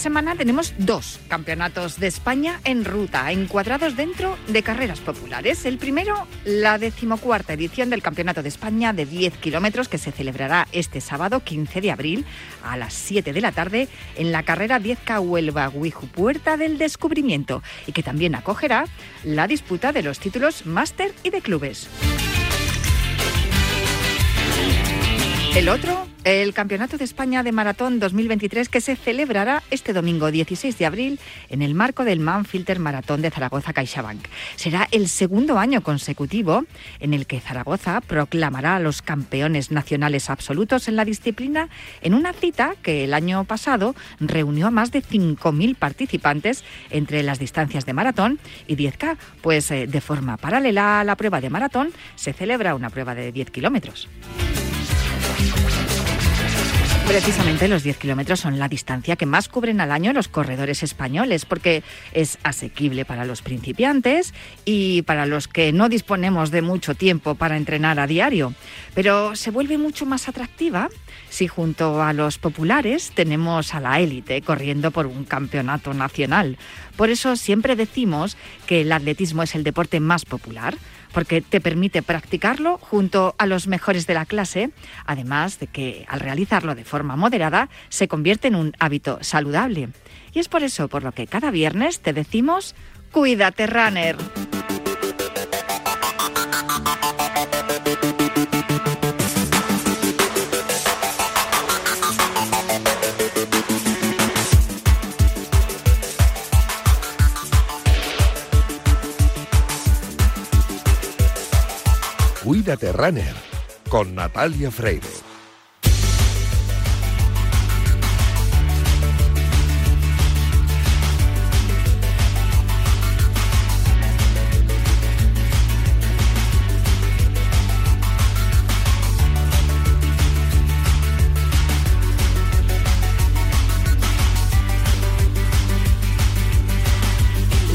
Semana tenemos dos campeonatos de España en ruta, encuadrados dentro de carreras populares. El primero, la decimocuarta edición del Campeonato de España de 10 kilómetros que se celebrará este sábado 15 de abril a las 7 de la tarde en la carrera 10K Huelva Huiju Puerta del Descubrimiento y que también acogerá la disputa de los títulos máster y de clubes. El otro, el Campeonato de España de Maratón 2023 que se celebrará este domingo 16 de abril en el marco del Manfilter Maratón de Zaragoza CaixaBank. Será el segundo año consecutivo en el que Zaragoza proclamará a los campeones nacionales absolutos en la disciplina en una cita que el año pasado reunió a más de 5.000 participantes entre las distancias de maratón y 10K, pues eh, de forma paralela a la prueba de maratón se celebra una prueba de 10 kilómetros. Precisamente los 10 kilómetros son la distancia que más cubren al año los corredores españoles, porque es asequible para los principiantes y para los que no disponemos de mucho tiempo para entrenar a diario. Pero se vuelve mucho más atractiva si junto a los populares tenemos a la élite corriendo por un campeonato nacional. Por eso siempre decimos que el atletismo es el deporte más popular porque te permite practicarlo junto a los mejores de la clase, además de que al realizarlo de forma moderada se convierte en un hábito saludable. Y es por eso por lo que cada viernes te decimos, cuídate runner. Cuídate Runner con Natalia Freire.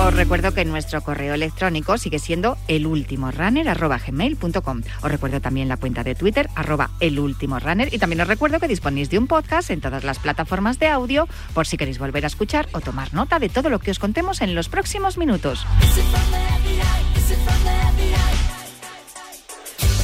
Os recuerdo que nuestro correo electrónico sigue siendo elultimorunner.gmail.com. Os recuerdo también la cuenta de Twitter, arroba elultimorunner. Y también os recuerdo que disponéis de un podcast en todas las plataformas de audio por si queréis volver a escuchar o tomar nota de todo lo que os contemos en los próximos minutos.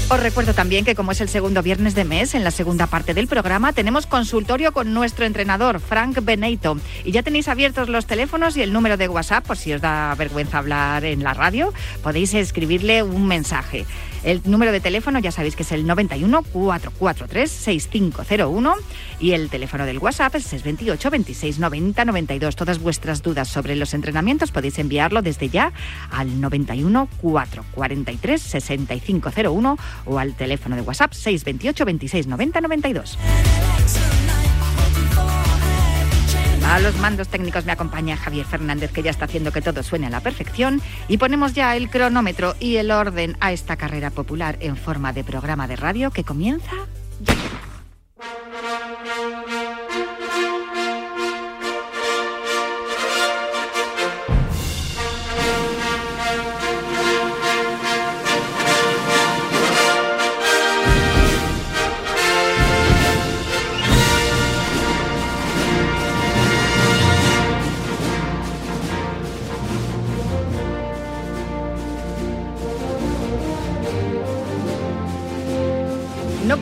Os recuerdo también que como es el segundo viernes de mes, en la segunda parte del programa tenemos consultorio con nuestro entrenador, Frank Beneito. Y ya tenéis abiertos los teléfonos y el número de WhatsApp, por si os da vergüenza hablar en la radio, podéis escribirle un mensaje. El número de teléfono ya sabéis que es el 91 443 6501 y el teléfono del WhatsApp es 628 26 90 92. Todas vuestras dudas sobre los entrenamientos podéis enviarlo desde ya al 91 443 6501 o al teléfono de WhatsApp 628 26 90 92. A los mandos técnicos me acompaña Javier Fernández, que ya está haciendo que todo suene a la perfección. Y ponemos ya el cronómetro y el orden a esta carrera popular en forma de programa de radio que comienza ya.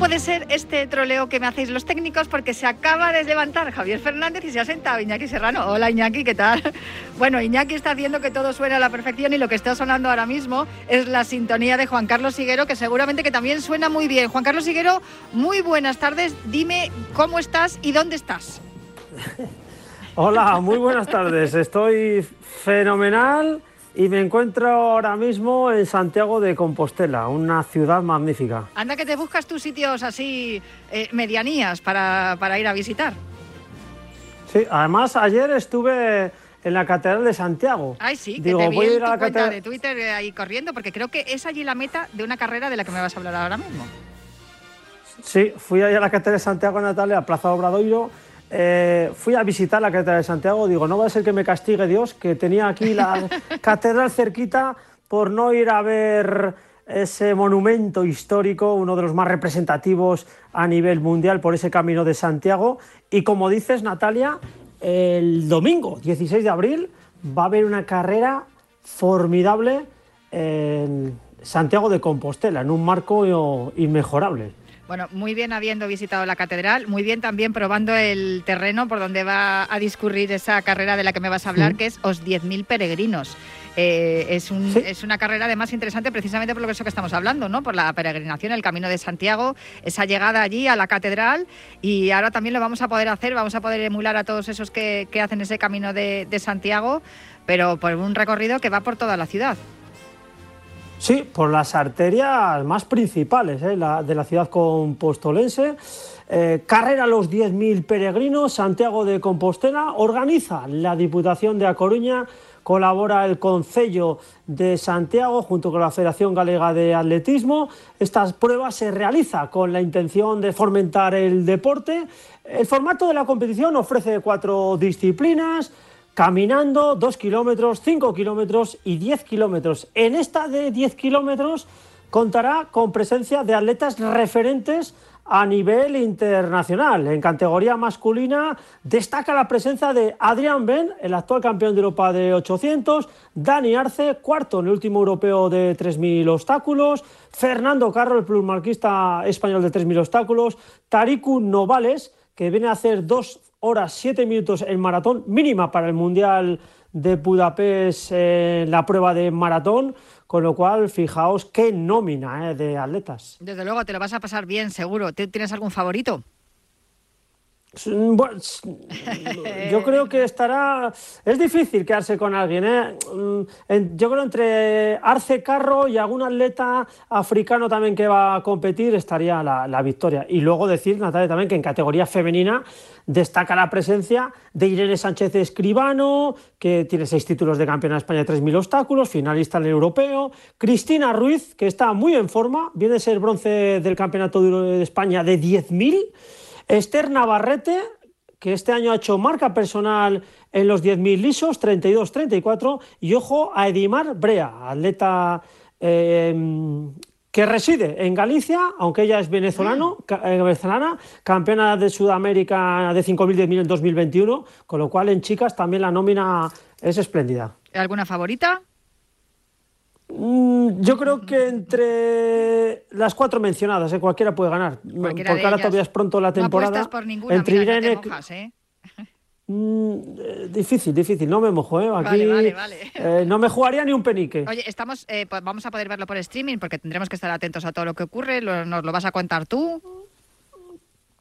Puede ser este troleo que me hacéis los técnicos porque se acaba de levantar Javier Fernández y se ha sentado Iñaki Serrano. Hola Iñaki, ¿qué tal? Bueno, Iñaki está haciendo que todo suene a la perfección y lo que está sonando ahora mismo es la sintonía de Juan Carlos Siguero, que seguramente que también suena muy bien. Juan Carlos Siguero, muy buenas tardes. Dime cómo estás y dónde estás. Hola, muy buenas tardes. Estoy fenomenal y me encuentro ahora mismo en Santiago de Compostela, una ciudad magnífica. Anda que te buscas tus sitios así eh, medianías para, para ir a visitar. Sí, además ayer estuve en la Catedral de Santiago. Ay, sí, que te vi en tu cuenta de Twitter eh, ahí corriendo, porque creo que es allí la meta de una carrera de la que me vas a hablar ahora mismo. Sí, fui ahí a la Catedral de Santiago, Natalia, a Plaza Obradoiro. Eh, fui a visitar la Catedral de Santiago. Digo, no va a ser que me castigue Dios, que tenía aquí la catedral cerquita por no ir a ver ese monumento histórico, uno de los más representativos a nivel mundial por ese camino de Santiago. Y como dices, Natalia, el domingo 16 de abril va a haber una carrera formidable en Santiago de Compostela, en un marco inmejorable. Bueno, muy bien habiendo visitado la catedral, muy bien también probando el terreno por donde va a discurrir esa carrera de la que me vas a hablar, que es Os 10.000 Peregrinos. Eh, es, es, una carrera además interesante precisamente por lo que, eso que estamos hablando, ¿no? Por la peregrinación, el Camino de Santiago, esa llegada allí a la catedral y ahora también lo vamos a poder hacer, vamos a poder emular a todos esos que, hacen ese Camino de, Santiago, pero por un recorrido que va por toda la ciudad. Sí, por las arterias más principales ¿eh? de la ciudad compostolense. Eh, carrera a los 10.000 peregrinos, Santiago de Compostela, organiza la Diputación de A Coruña colabora el Concello de Santiago junto con la Federación Galega de Atletismo. Esta prueba se realiza con la intención de fomentar el deporte. El formato de la competición ofrece cuatro disciplinas, caminando, dos kilómetros, cinco kilómetros y diez kilómetros. En esta de 10 kilómetros contará con presencia de atletas referentes a nivel internacional. En categoría masculina destaca la presencia de Adrián Ben, el actual campeón de Europa de 800, Dani Arce, cuarto en el último europeo de 3.000 obstáculos, Fernando Carro, el plusmarquista español de 3.000 obstáculos, Tariku Novales, que viene a hacer dos horas siete minutos en maratón, mínima para el Mundial de Budapest en la prueba de maratón. Con lo cual, fijaos qué nómina eh, de atletas. Desde luego, te lo vas a pasar bien, seguro. ¿Tienes algún favorito? Yo creo que estará. Es difícil quedarse con alguien. ¿eh? Mm, yo creo entre Arce Carro y algún atleta africano también que va a competir estaría la, victoria. Y luego decir, Natalia, también que en categoría femenina destaca la presencia de Irene Sánchez Escribano, que tiene seis títulos de campeona de España de 3.000 obstáculos, finalista en el europeo. Cristina Ruiz, que está muy en forma, viene a ser bronce del Campeonato de España de 10.000. Esther Navarrete, que este año ha hecho marca personal en los 10.000 lisos, 32-34, y ojo a Edimar Brea, atleta em, que reside en Galicia, aunque ella es venezolano, eh, venezolana, campeona de Sudamérica de 5.000 10.000 en 2021, con lo cual en chicas también la nómina es espléndida. ¿Alguna favorita? Mm, yo creo que entre las cuatro mencionadas, ¿eh? cualquiera puede ganar. porque ahora todavía es pronto la temporada. No por ninguna, entre Irene... ¿eh? Mm, eh, difícil, difícil, no me mojo, ¿eh? Aquí vale, vale, eh, no me jugaría ni un penique. Oye, estamos, pues vamos a poder verlo por streaming porque tendremos que estar atentos a todo lo que ocurre. ¿Nos lo vas a contar tú?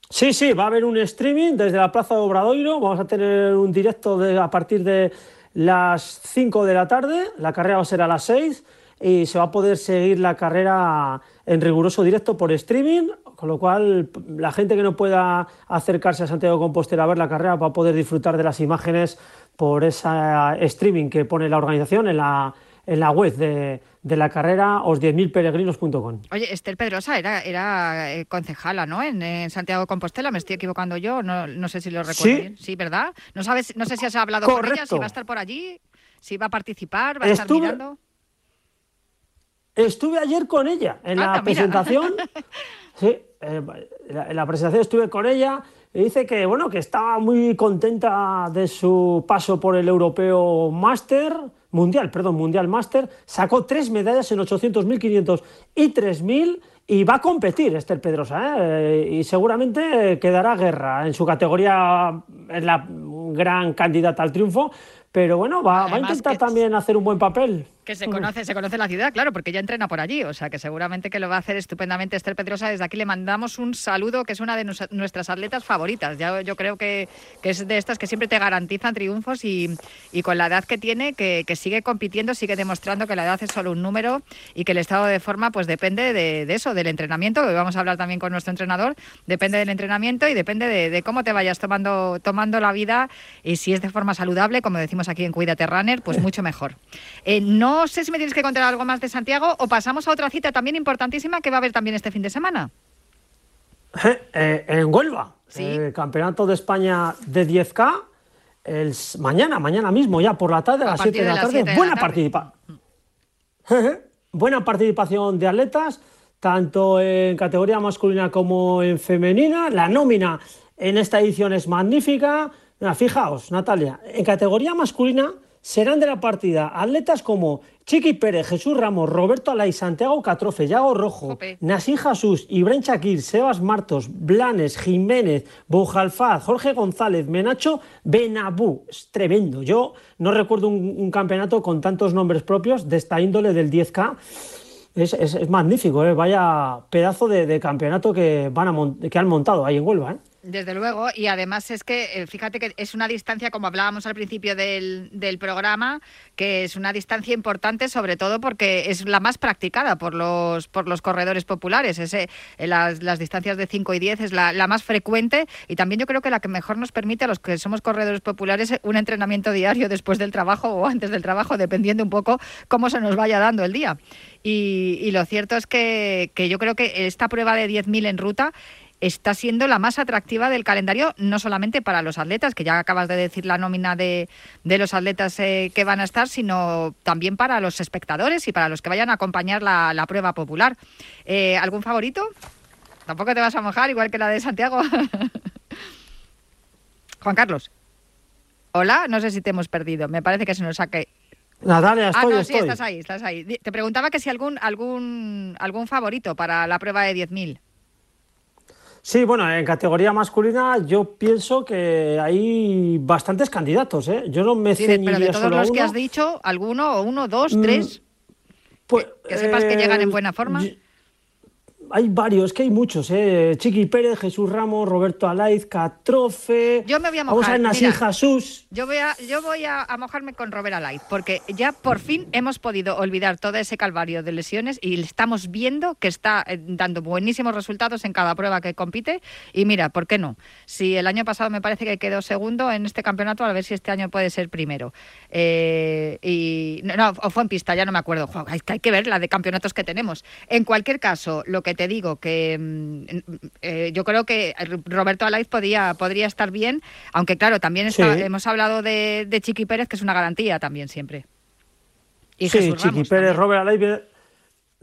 Sí, sí, va a haber un streaming desde la Plaza de Obradoiro. Vamos a tener un directo de, a partir de las 5 de la tarde. La carrera va a ser a las 6 y se va a poder seguir la carrera en riguroso directo por streaming, con lo cual la gente que no pueda acercarse a Santiago de Compostela a ver la carrera va a poder disfrutar de las imágenes por esa streaming que pone la organización en la, en la web de, la carrera os10.000peregrinos.com. Oye, Esther Pedrosa era, era eh, concejala, ¿no? En, Santiago de Compostela, me estoy equivocando yo, no, no sé si lo recuerdo ¿Sí? bien. Sí, ¿verdad? No sabes, no sé si has hablado con ella, si va a estar por allí, si va a participar, va a estar mirando. Estuve ayer con ella en la presentación. Sí, eh, en la presentación estuve con ella y dice que bueno que estaba muy contenta de su paso por el europeo Master mundial, perdón, mundial Master. Sacó tres medallas en 800, 1500 y 3000 y va a competir Esther Pedrosa ¿eh? y seguramente quedará guerra en su categoría, es la gran candidata al triunfo, pero bueno, va, va a intentar también hacer un buen papel. Que se conoce, se conoce la ciudad, claro, porque ella entrena por allí, o sea que seguramente que lo va a hacer estupendamente Esther Pedrosa. Desde aquí le mandamos un saludo, que es una de nuestras atletas favoritas. Ya, yo creo que, es de estas que siempre te garantizan triunfos y, con la edad que tiene, que, sigue compitiendo, sigue demostrando que la edad es solo un número y que el estado de forma pues depende de, eso, del entrenamiento, que vamos a hablar también con nuestro entrenador, depende del entrenamiento y depende de, cómo te vayas tomando, tomando la vida y si es de forma saludable, como decimos aquí en Cuídate Runner, pues mucho mejor. Eh, no no sé si me tienes que contar algo más de Santiago o pasamos a otra cita también importantísima que va a haber también este fin de semana. Eh, eh, en Huelva, el Campeonato de España de 10K, el, mañana, mañana mismo, ya por la tarde, a, las 7 de, la tarde. Buena participación. Buena participación de atletas, tanto en categoría masculina como en femenina. La nómina en esta edición es magnífica. fijaos, Natalia, en categoría masculina serán de la partida atletas como Chiqui Pérez, Jesús Ramos, Roberto Alay, Santiago Catrofe, Yago Rojo, Nasí Jesús, Ibrahim Shakir, Sebas Martos, Blanes, Jiménez, Boujalfaz, Jorge González, Menacho, Benabú. Es tremendo. Yo no recuerdo un, campeonato con tantos nombres propios de esta índole del 10K. Es, magnífico, ¿eh? vaya pedazo de, campeonato que, van a, que han montado ahí en Huelva. ¿eh? Desde luego, y además es que, eh, fíjate que es una distancia, como hablábamos al principio del, del, programa, que es una distancia importante, sobre todo porque es la más practicada por los, por los corredores populares. Ese, eh, las, las, distancias de 5 y 10 es la, la, más frecuente y también yo creo que la que mejor nos permite a los que somos corredores populares un entrenamiento diario después del trabajo o antes del trabajo, dependiendo un poco cómo se nos vaya dando el día. Y, y lo cierto es que, que yo creo que esta prueba de 10.000 en ruta está siendo la más atractiva del calendario, no solamente para los atletas, que ya acabas de decir la nómina de, los atletas eh, que van a estar, sino también para los espectadores y para los que vayan a acompañar la, prueba popular. Eh, ¿Algún favorito? Tampoco te vas a mojar, igual que la de Santiago. Juan Carlos. Hola, no sé si te hemos perdido. Me parece que se nos saque. Natalia, estoy, ah, no, sí, estás ahí, estás ahí. Te preguntaba que si algún algún algún favorito para la prueba de 10.000. Sí, bueno, en categoría masculina yo pienso que hay bastantes candidatos, ¿eh? Yo no me sí, Pero de todos los que has dicho, ¿alguno, o uno, dos, mm, tres? Pues, que, sepas que llegan en eh, buena forma hay varios, que hay muchos, ¿eh? Chiqui Pérez, Jesús Ramos, Roberto Alaiz, Catrofe. Yo me voy a mojar. Vamos a Jesús. Yo voy, a, yo voy a, mojarme con Robert Alaiz, porque ya por fin hemos podido olvidar todo ese calvario de lesiones y estamos viendo que está eh, dando buenísimos resultados en cada prueba que compite. Y mira, ¿por qué no? Si el año pasado me parece que quedó segundo en este campeonato, a ver si este año puede ser primero. Eh, y no, o fue en pista, ya no me acuerdo. hay, hay que ver la de campeonatos que tenemos. En cualquier caso, lo que te digo, que mm, eh, yo creo que Roberto Alaiz podía, podría estar bien, aunque claro, también hemos hablado de, Chiqui Pérez, que es una garantía también siempre. Y sí, Chiqui Pérez, Robert Alaiz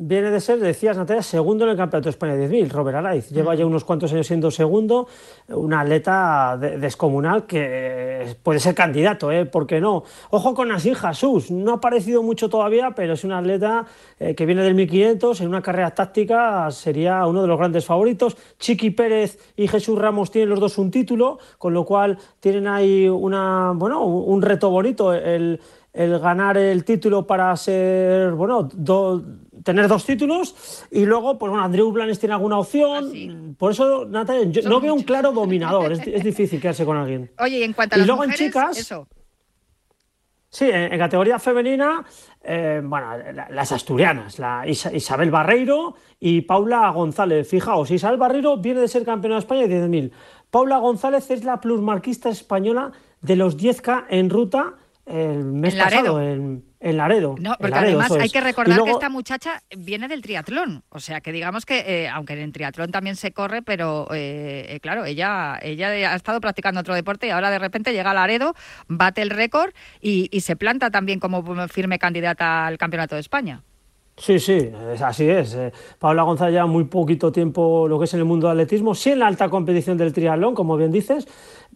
viene de ser, decías Natalia, segundo en el Campeonato de España de 10.000, Robert Araiz. Lleva ya unos cuantos años siendo segundo, un atleta descomunal que puede ser candidato, ¿eh? ¿por qué no? Ojo con Nasir Jesús, no ha aparecido mucho todavía, pero es un atleta eh, que viene del 1500, en una carrera táctica sería uno de los grandes favoritos. Chiqui Pérez y Jesús Ramos tienen los dos un título, con lo cual tienen ahí una, bueno, un reto bonito, el, el ganar el título para ser, bueno, dos tener dos títulos y luego, pues bueno, Andrew Blanes tiene alguna opción. Ah, Por eso, Natalia, yo no veo un claro dominador. es, difícil quedarse con alguien. Oye, y en cuanto a las luego en chicas, eso. Sí, en, categoría femenina, eh, bueno, las asturianas, la Isabel Barreiro y Paula González. Fijaos, Isabel Barreiro viene de ser campeona de España de 10.000. Paula González es la plusmarquista española de los 10K en ruta el mes pasado en, en Laredo. No, porque además hay que recordar que esta muchacha viene del triatlón. O sea, que digamos que, eh, aunque en triatlón también se corre, pero eh, eh, claro, ella, ella ha estado practicando otro deporte y ahora de repente llega a Laredo, bate el récord y, y se planta también como firme candidata al Campeonato de España. Sí, sí, así es. Paula González lleva muy poquito tiempo lo que es en el mundo del atletismo, sí en la alta competición del triatlón, como bien dices,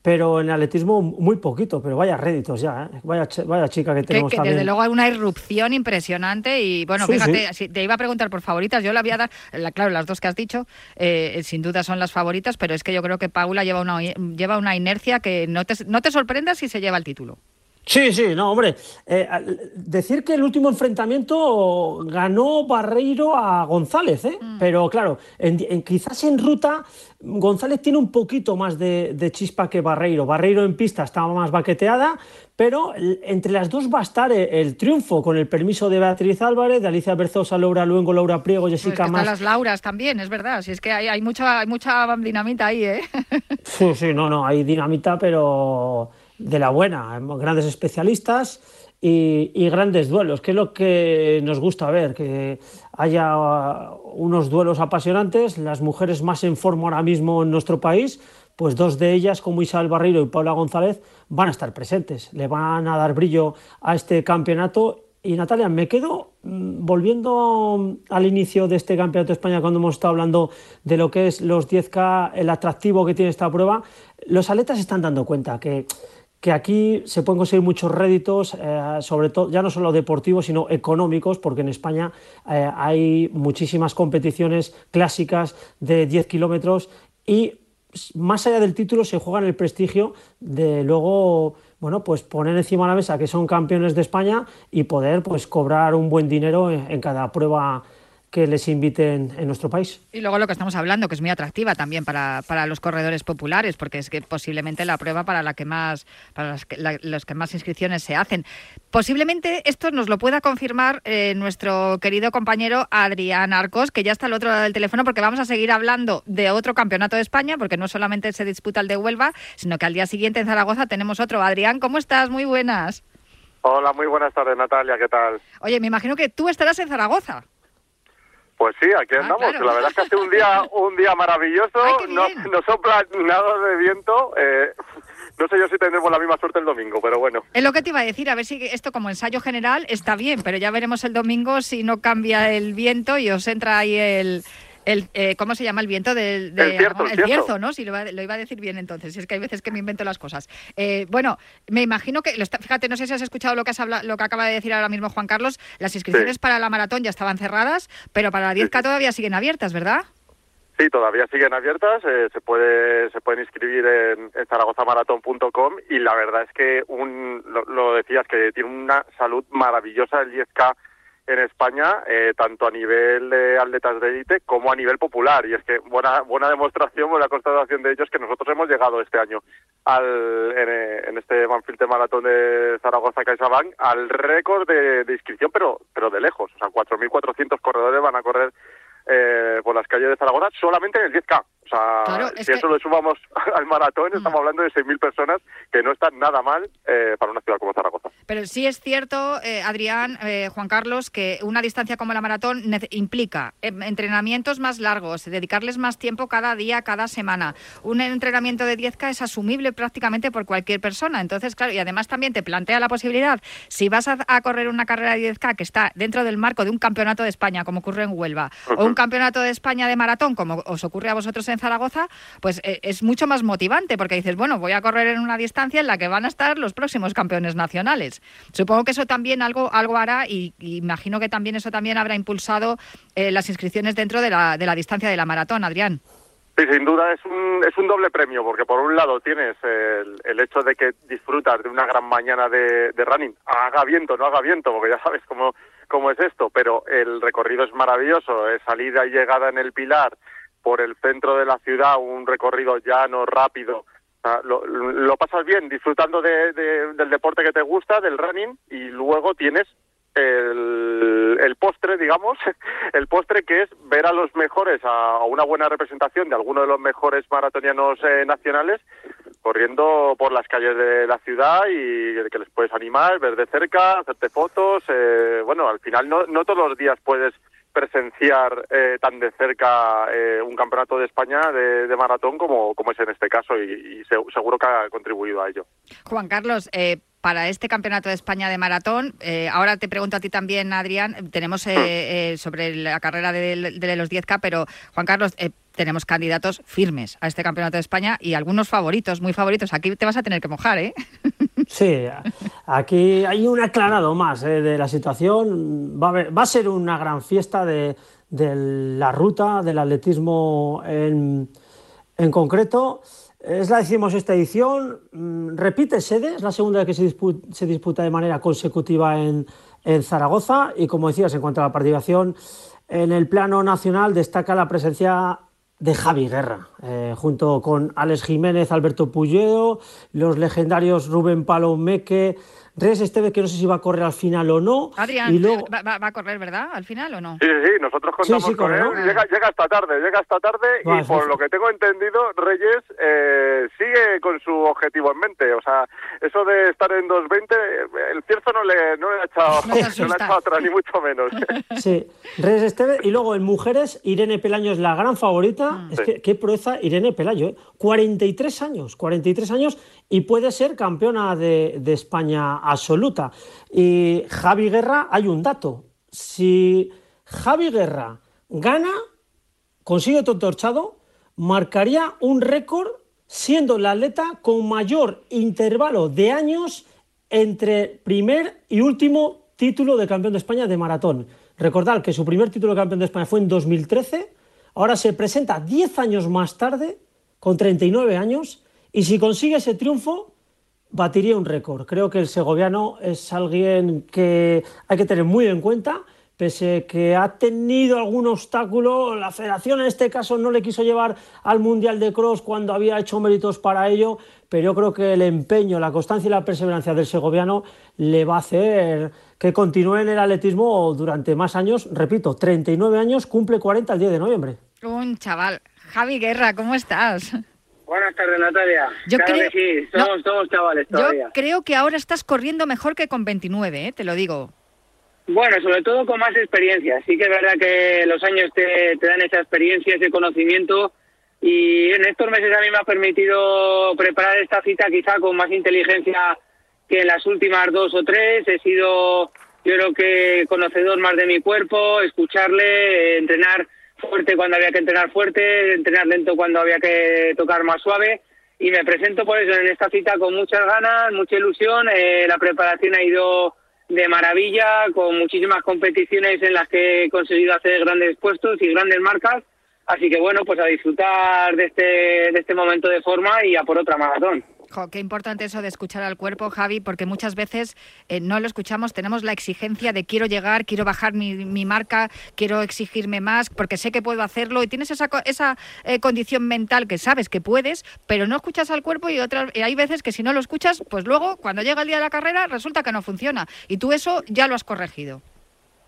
pero en atletismo muy poquito, pero vaya réditos ya, ¿eh? vaya, vaya chica que tenemos que, Desde luego hay una irrupción impresionante y bueno, fíjate, te iba a preguntar por favoritas, yo la voy a dar, claro, las dos que has dicho, eh, sin duda son las favoritas, pero es que yo creo que Paula lleva una, lleva una inercia que no te, no te sorprenda si se lleva el título. Sí, sí, no, hombre. Eh, decir que el último enfrentamiento ganó Barreiro a González, ¿eh? Mm. Pero claro, en, quizás en ruta González tiene un poquito más de, chispa que Barreiro. Barreiro en pista estaba más baqueteada, pero entre las dos va a estar el, triunfo, con el permiso de Beatriz Álvarez, de Alicia Berzosa, Laura Luengo, Laura Priego, pues Jessica pues las Lauras también, es verdad. Si es que hay, hay, mucha, hay mucha dinamita ahí, ¿eh? sí, sí, no, no, hay dinamita, pero de la buena, grandes especialistas y, grandes duelos, que es lo que nos gusta ver, que haya unos duelos apasionantes, las mujeres más en forma ahora mismo en nuestro país, pues dos de ellas, como Isabel Barreiro y Paula González, van a estar presentes, le van a dar brillo a este campeonato. Y Natalia, me quedo mm, volviendo al inicio de este Campeonato de España, cuando hemos estado hablando de lo que es los 10K, el atractivo que tiene esta prueba, los atletas están dando cuenta que que aquí se pueden conseguir muchos réditos, eh, sobre todo ya no solo deportivos, sino económicos, porque en España eh, hay muchísimas competiciones clásicas de 10 kilómetros y más allá del título se juega en el prestigio de luego bueno, pues poner encima de la mesa que son campeones de España y poder pues cobrar un buen dinero en cada prueba que les inviten en nuestro país. Y luego lo que estamos hablando, que es muy atractiva también para, para los corredores populares, porque es que posiblemente la prueba para la que más, para los que más inscripciones se hacen. Posiblemente esto nos lo pueda confirmar eh, nuestro querido compañero Adrián Arcos, que ya está al otro lado del teléfono, porque vamos a seguir hablando de otro campeonato de España, porque no solamente se disputa el de Huelva, sino que al día siguiente en Zaragoza tenemos otro. Adrián, ¿cómo estás? Muy buenas. Hola, muy buenas tardes, Natalia, ¿qué tal? Oye, me imagino que tú estarás en Zaragoza. Pues sí, aquí ah, andamos. La verdad es que hace un día un día maravilloso. no, no, sopla nada de viento. Eh, no sé yo si tendremos la misma suerte el domingo, pero bueno. Es lo que te iba a decir, a ver si esto como ensayo general está bien, pero ya veremos el domingo si no cambia el viento y os entra ahí el, el, eh, ¿Cómo se llama el viento? Del, de, el, cierzo, ¿no? Si lo, iba a decir bien entonces, es que hay veces que me invento las cosas. Eh, bueno, me imagino que, fíjate, no sé si has escuchado lo que, has lo que acaba de decir ahora mismo Juan Carlos, las inscripciones para la maratón ya estaban cerradas, pero para la 10K todavía siguen abiertas, ¿verdad? Sí, todavía siguen abiertas, eh, se puede se pueden inscribir en, en zaragozamaraton.com y la verdad es que un, lo, lo decías que tiene una salud maravillosa el 10K en España, eh, tanto a nivel de atletas de élite como a nivel popular. Y es que buena, buena demostración, buena constatación de ellos que nosotros hemos llegado este año al, en, eh, este Banfield Maratón de Zaragoza CaixaBank al récord de, de, inscripción, pero, pero de lejos. O sea, 4.400 corredores van a correr eh, por las calles de Zaragoza solamente en el 10K. O sea, si eso lo sumamos al maratón, mm. estamos hablando de 6.000 personas que no están nada mal eh, para una ciudad como Zaragoza. Pero sí es cierto, eh, Adrián, eh, Juan Carlos, que una distancia como la maratón implica entrenamientos más largos, dedicarles más tiempo cada día, cada semana. Un entrenamiento de 10K es asumible prácticamente por cualquier persona. Entonces, claro, y además también te plantea la posibilidad, si vas a, correr una carrera de 10K que está dentro del marco de un campeonato de España, como ocurre en Huelva, o un campeonato de España de maratón, como os ocurre a vosotros en Zaragoza, pues eh, es mucho más motivante porque dices, bueno, voy a correr en una distancia en la que van a estar los próximos campeones nacionales. Supongo que eso también algo, algo hará y, imagino que también eso también habrá impulsado eh, las inscripciones dentro de la, de la distancia de la maratón, Adrián. Sí, sin duda es un, es un doble premio, porque por un lado tienes el, el hecho de que disfrutas de una gran mañana de, de, running, haga viento, no haga viento, porque ya sabes cómo, cómo es esto, pero el recorrido es maravilloso, es salida y llegada en el Pilar, por el centro de la ciudad, un recorrido llano, rápido. lo, pasas bien disfrutando de, del deporte que te gusta, del running, y luego tienes el, postre, digamos, el postre que es ver a los mejores, a, una buena representación de alguno de los mejores maratonianos eh, nacionales, corriendo por las calles de la ciudad y que les puedes animar, ver de cerca, hacerte fotos. Eh, bueno, al final no, no todos los días puedes presenciar eh, tan de cerca eh, un campeonato de España de, maratón como, como es en este caso y, seguro que ha contribuido a ello. Juan Carlos, eh, para este campeonato de España de maratón, ahora te pregunto a ti también, Adrián, tenemos sobre la carrera de, de los 10K, pero Juan Carlos, tenemos candidatos firmes a este campeonato de España y algunos favoritos, muy favoritos. Aquí te vas a tener que mojar, ¿eh? Sí, aquí hay un aclarado más ¿eh? de la situación. Va a, ser una gran fiesta de, la ruta, del atletismo en, concreto. Es la decimos esta edición, mm, repite sede, es la segunda que se disputa, de manera consecutiva en Zaragoza y como decías, en cuanto a la participación en el plano nacional destaca la presencia de Javi Guerra, eh, junto con Alex Jiménez, Alberto Pulledo, los legendarios Rubén Palomeque, Res Esteve, que no sé si va a correr al final o no. Adrián, y luego... ¿va, va, a correr, verdad? ¿Al final o no? Sí, sí, nosotros contamos con él. Llega, llega, esta tarde, llega esta tarde y por lo que tengo entendido, Reyes eh, sigue con su objetivo en mente. O sea, eso de estar en 2.20, el Cierzo no le, no le ha echado, no le ha echado atrás, ni mucho menos. Sí, Reyes Esteve. Y luego en mujeres, Irene Pelaño es la gran favorita. Mm. Es que qué proeza Irene Pelayo, ¿eh? 43 años, 43 años y puede ser campeona de, de España absoluta. Y Javi Guerra, hay un dato. Si Javi Guerra gana, consigue todo torchado, marcaría un récord siendo la atleta con mayor intervalo de años entre primer y último título de campeón de España de maratón. Recordad que su primer título de campeón de España fue en 2013, ahora se presenta 10 años más tarde, con 39 años, y si consigue ese triunfo, batiría un récord. Creo que el segoviano es alguien que hay que tener muy en cuenta, pese que ha tenido algún obstáculo. La federación en este caso no le quiso llevar al Mundial de Cross cuando había hecho méritos para ello, pero yo creo que el empeño, la constancia y la perseverancia del segoviano le va a hacer que continúe en el atletismo durante más años. Repito, 39 años, cumple 40 el 10 de noviembre. Un chaval. Javi Guerra, ¿cómo estás? Buenas tardes, Natalia. Yo creo, que sí, somos, chavales todavía. Yo creo que ahora estás corriendo mejor que con 29, ¿eh? te lo digo. Bueno, sobre todo con más experiencia. Sí que es verdad que los años te, te dan esa experiencia, ese conocimiento. Y en estos meses a mí me ha permitido preparar esta cita quizá con más inteligencia que en las últimas dos o tres. He sido, yo creo que, conocedor más de mi cuerpo, escucharle, entrenar fuerte cuando había que entrenar fuerte, entrenar lento cuando había que tocar más suave. Y me presento por eso en esta cita con muchas ganas, mucha ilusión. Eh, la preparación ha ido de maravilla, con muchísimas competiciones en las que he conseguido hacer grandes puestos y grandes marcas. Así que bueno, pues a disfrutar de este, de este momento de forma y a por otra maratón qué importante eso de escuchar al cuerpo, Javi, porque muchas veces eh, no lo escuchamos, tenemos la exigencia de quiero llegar, quiero bajar mi, marca, quiero exigirme más, porque sé que puedo hacerlo. Y tienes esa, esa eh, condición mental que sabes que puedes, pero no escuchas al cuerpo y, otras, hay veces que si no lo escuchas, pues luego cuando llega el día de la carrera resulta que no funciona. Y tú eso ya lo has corregido.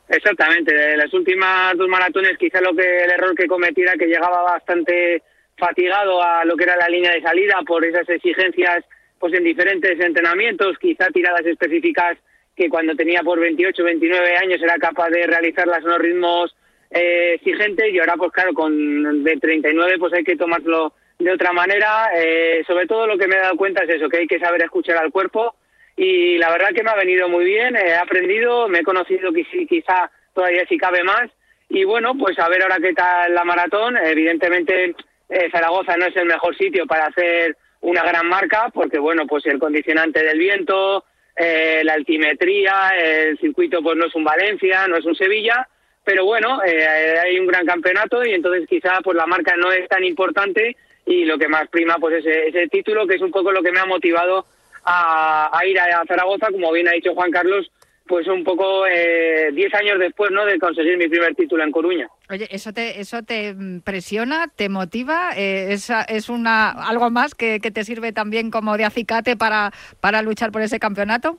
Exactamente, de las últimas dos maratones quizá lo que el error que cometí era que llegaba bastante fatigado a lo que era la línea de salida por esas exigencias pues en diferentes entrenamientos, quizá tiradas específicas que cuando tenía por 28, 29 años era capaz de realizarlas en los ritmos eh, exigentes y ahora pues claro, con de 39 pues hay que tomarlo de otra manera. Eh, sobre todo lo que me he dado cuenta es eso, que hay que saber escuchar al cuerpo y la verdad que me ha venido muy bien, he aprendido, me he conocido quizá todavía si cabe más y bueno, pues a ver ahora qué tal la maratón, evidentemente eh, Zaragoza no es el mejor sitio para hacer una gran marca porque bueno pues el condicionante del viento eh, la altimetría el circuito pues no es un Valencia no es un Sevilla pero bueno eh, hay un gran campeonato y entonces quizá pues la marca no es tan importante y lo que más prima pues es ese título que es un poco lo que me ha motivado a, a ir a Zaragoza como bien ha dicho Juan Carlos pues un poco eh, diez años después no de conseguir mi primer título en Coruña. Oye, ¿eso te, eso te presiona, te motiva? Eh, ¿es, ¿Es una algo más que, te sirve también como de acicate para, para luchar por ese campeonato?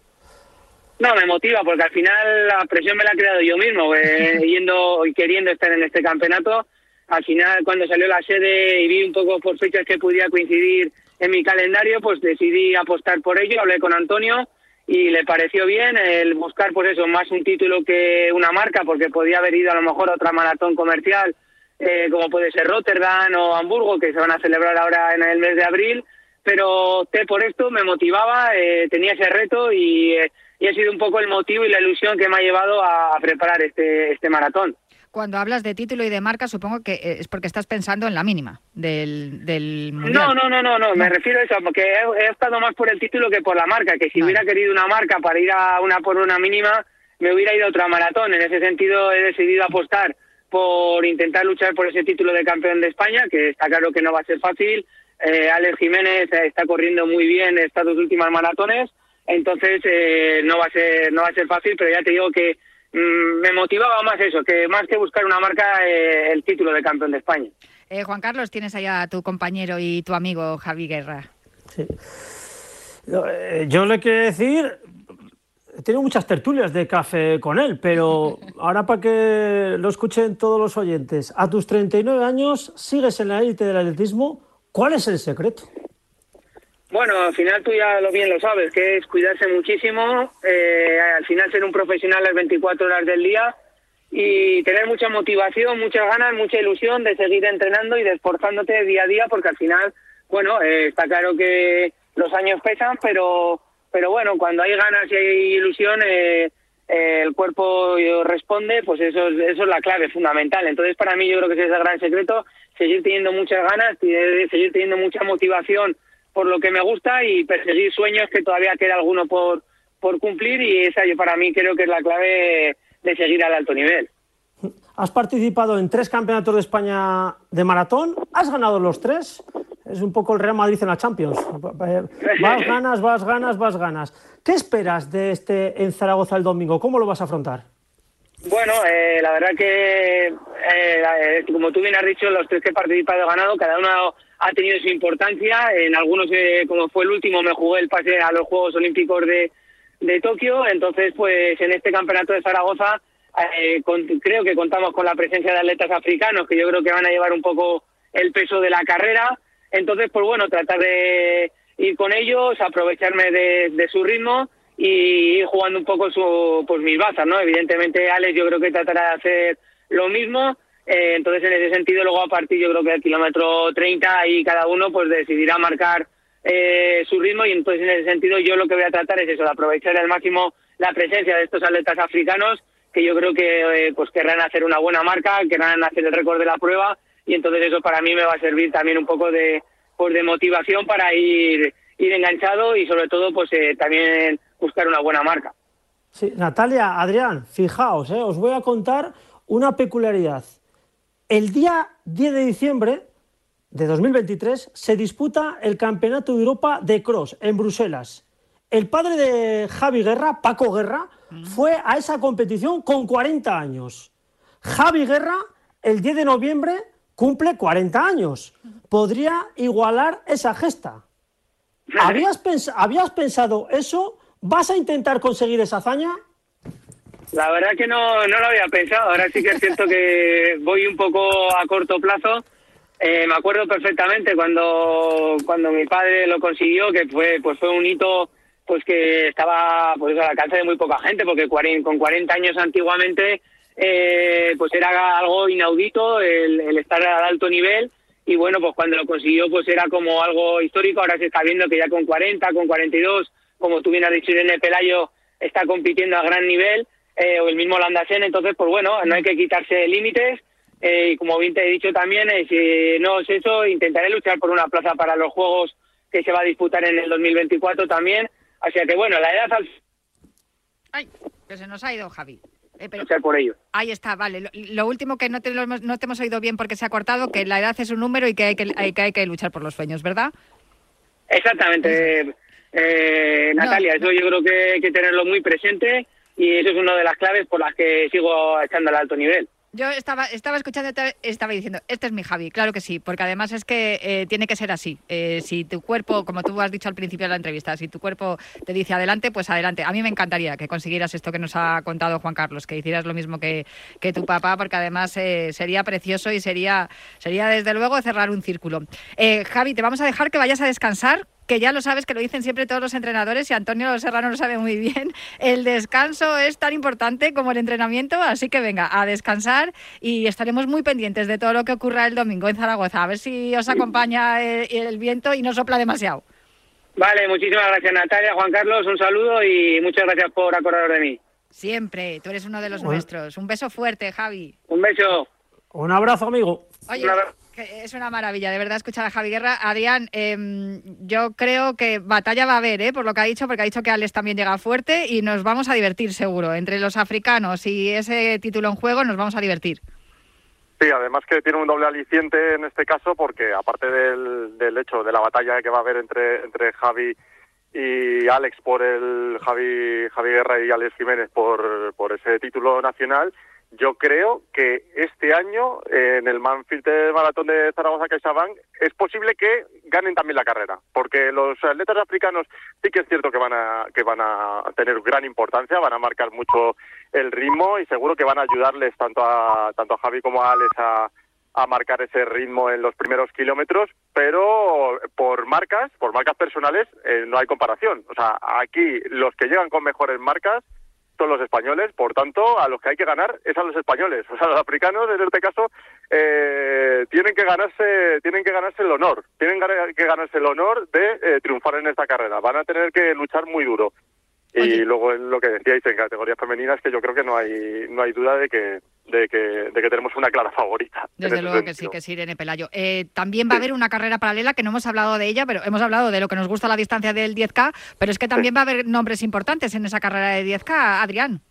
No, me motiva porque al final la presión me la he creado yo mismo, eh, yendo y queriendo estar en este campeonato. Al final, cuando salió la sede y vi un poco por fechas que podía coincidir en mi calendario, pues decidí apostar por ello, hablé con Antonio y le pareció bien el buscar pues eso más un título que una marca porque podía haber ido a lo mejor a otra maratón comercial eh, como puede ser Rotterdam o Hamburgo que se van a celebrar ahora en el mes de abril pero te por esto me motivaba eh, tenía ese reto y, eh, y ha sido un poco el motivo y la ilusión que me ha llevado a preparar este este maratón cuando hablas de título y de marca, supongo que eh, es porque estás pensando en la mínima del, del No, no, no, no, no, me refiero a eso, porque he, estado más por el título que por la marca, que si hubiera querido una marca para ir a una por una mínima, me hubiera ido a otra maratón. En ese sentido, he decidido apostar por intentar luchar por ese título de campeón de España, que está claro que no va a ser fácil. eh, Alex Jiménez está corriendo muy bien estas dos últimas maratones, entonces eh, no va a ser no va a ser fácil, pero ya te digo que me motivaba más eso, que más que buscar una marca, eh, el título de campeón de España. Juan Carlos, tienes allá a tu compañero y tu amigo Javi Guerra. Sí. Yo le quiero decir, he tenido muchas tertulias de café con él, pero ahora para que lo escuchen todos los oyentes, a tus 39 años sigues en la élite del atletismo, ¿cuál es el secreto? Bueno, al final tú ya lo bien lo sabes, que es cuidarse muchísimo, eh, al final ser un profesional las 24 horas del día y tener mucha motivación, muchas ganas, mucha ilusión de seguir entrenando y de esforzándote día a día, porque al final, bueno, eh, está claro que los años pesan, pero pero bueno, cuando hay ganas y hay ilusión, eh, eh, el cuerpo responde, pues eso, eso es la clave fundamental. Entonces, para mí, yo creo que ese es el gran secreto, seguir teniendo muchas ganas, seguir teniendo mucha motivación por lo que me gusta y perseguir sueños que todavía queda alguno por, por cumplir y esa yo para mí creo que es la clave de seguir al alto nivel. Has participado en tres campeonatos de España de maratón, has ganado los tres, es un poco el Real Madrid en la Champions. Vas ganas, vas ganas, vas ganas. ¿Qué esperas de este en Zaragoza el domingo? ¿Cómo lo vas a afrontar? Bueno, eh, la verdad que, eh, como tú bien has dicho, los tres que he participado he ganado, cada uno ha tenido su importancia. En algunos, eh, como fue el último, me jugué el pase a los Juegos Olímpicos de, de Tokio. Entonces, pues en este campeonato de Zaragoza creo que contamos con la presencia de atletas africanos, que yo creo que van a llevar un poco el peso de la carrera. Entonces, pues bueno, tratar de ir con ellos, aprovecharme de, su ritmo y ir jugando un poco su, pues mis bazas, ¿no? Evidentemente, Alex yo creo que tratará de hacer lo mismo. Eh, entonces, en ese sentido, luego a partir, yo creo que del kilómetro 30, ahí cada uno pues decidirá marcar eh, su ritmo y entonces en ese sentido yo lo que voy a tratar es eso, de aprovechar al máximo la presencia de estos atletas africanos que yo creo que eh, pues querrán hacer una buena marca, querrán hacer el récord de la prueba y entonces eso para mí me va a servir también un poco de, pues de motivación para ir, ir enganchado y sobre todo pues eh, también buscar una buena marca. Sí, Natalia, Adrián, fijaos, eh, os voy a contar una peculiaridad. El día 10 de diciembre de 2023 se disputa el Campeonato de Europa de Cross en Bruselas. El padre de Javi Guerra, Paco Guerra, fue a esa competición con 40 años. Javi Guerra, el 10 de noviembre, cumple 40 años. Podría igualar esa gesta. ¿Habías, ¿Habías pensado eso? ¿Vas a intentar conseguir esa hazaña? La verdad que no, no lo había pensado. Ahora sí que es cierto que voy un poco a corto plazo. Eh, me acuerdo perfectamente cuando, cuando mi padre lo consiguió, que fue, pues fue un hito pues que estaba pues al alcance de muy poca gente, porque con 40 años antiguamente eh, pues era algo inaudito el, estar al alto nivel y bueno, pues cuando lo consiguió pues era como algo histórico, ahora se está viendo que ya con 40, con 42, como tú bien has dicho Irene Pelayo, está compitiendo a gran nivel, eh, o el mismo Landasen, entonces pues bueno, no hay que quitarse límites eh, y como bien te he dicho también, si no es eso, intentaré luchar por una plaza para los Juegos que se va a disputar en el 2024 también, así que bueno, la edad al... Ay, que se nos ha ido Javi. Eh, por ello. Ahí está, vale. Lo, último que no te, no te hemos oído bien porque se ha cortado, que la edad es un número y que hay que, hay que, hay que luchar por los sueños, ¿verdad? Exactamente, eh, Natalia. Eso yo creo que hay que tenerlo muy presente y eso es una de las claves por las que sigo echando al alto nivel. Yo estaba, estaba escuchando, estaba diciendo, este es mi Javi, claro que sí, porque además es que eh, tiene que ser así. Eh, si tu cuerpo, como tú has dicho al principio de la entrevista, si tu cuerpo te dice adelante, pues adelante. A mí me encantaría que consiguieras esto que nos ha contado Juan Carlos, que hicieras lo mismo que, que tu papá, porque además eh, sería precioso y sería, sería desde luego cerrar un círculo. Javi, te vamos a dejar que vayas a descansar que ya lo sabes que lo dicen siempre todos los entrenadores y Antonio Serrano lo sabe muy bien, el descanso es tan importante como el entrenamiento, así que venga, a descansar y estaremos muy pendientes de todo lo que ocurra el domingo en Zaragoza, a ver si os acompaña el, viento y no sopla demasiado. Vale, muchísimas gracias Natalia, Juan Carlos, un saludo y muchas gracias por acordaros de mí. Siempre, tú eres uno de los nuestros. Un beso fuerte, Javi. Un beso. Un abrazo, amigo. Oye, es una maravilla, de verdad, escuchar a Javi Guerra. Adrián, em, yo creo que batalla va a haber, ¿eh? por lo que ha dicho, porque ha dicho que Alex también llega fuerte y nos vamos a divertir seguro. Entre los africanos y ese título en juego nos vamos a divertir. Sí, además que tiene un doble aliciente en este caso porque aparte del, del hecho de la batalla que va a haber entre, entre Javi y Alex por el Javi, Javi Guerra y Alex Jiménez por, por ese título nacional, yo creo que este año en el Manfield Maratón de Zaragoza CaixaBank es posible que ganen también la carrera, porque los atletas africanos sí que es cierto que van a que van a tener gran importancia, van a marcar mucho el ritmo y seguro que van a ayudarles tanto a tanto a Javi como a Alex a, a marcar ese ritmo en los primeros kilómetros, pero por marcas, por marcas personales, eh, no hay comparación. O sea, aquí los que llegan con mejores marcas son los españoles, por tanto, a los que hay que ganar es a los españoles. O sea, los africanos, en este caso, eh, tienen que ganarse, tienen que ganarse el honor, tienen que ganarse el honor de eh, triunfar en esta carrera. Van a tener que luchar muy duro. Y luego lo que decíais en categorías femeninas que yo creo que no hay no hay duda de que de que, de que tenemos una clara favorita. Desde luego que sí, que sí, Irene Pelayo. Eh, también va a haber una carrera paralela que no hemos hablado de ella, pero hemos hablado de lo que nos gusta la distancia del 10K, pero es que también va a haber nombres importantes en esa carrera de 10K, Adrián.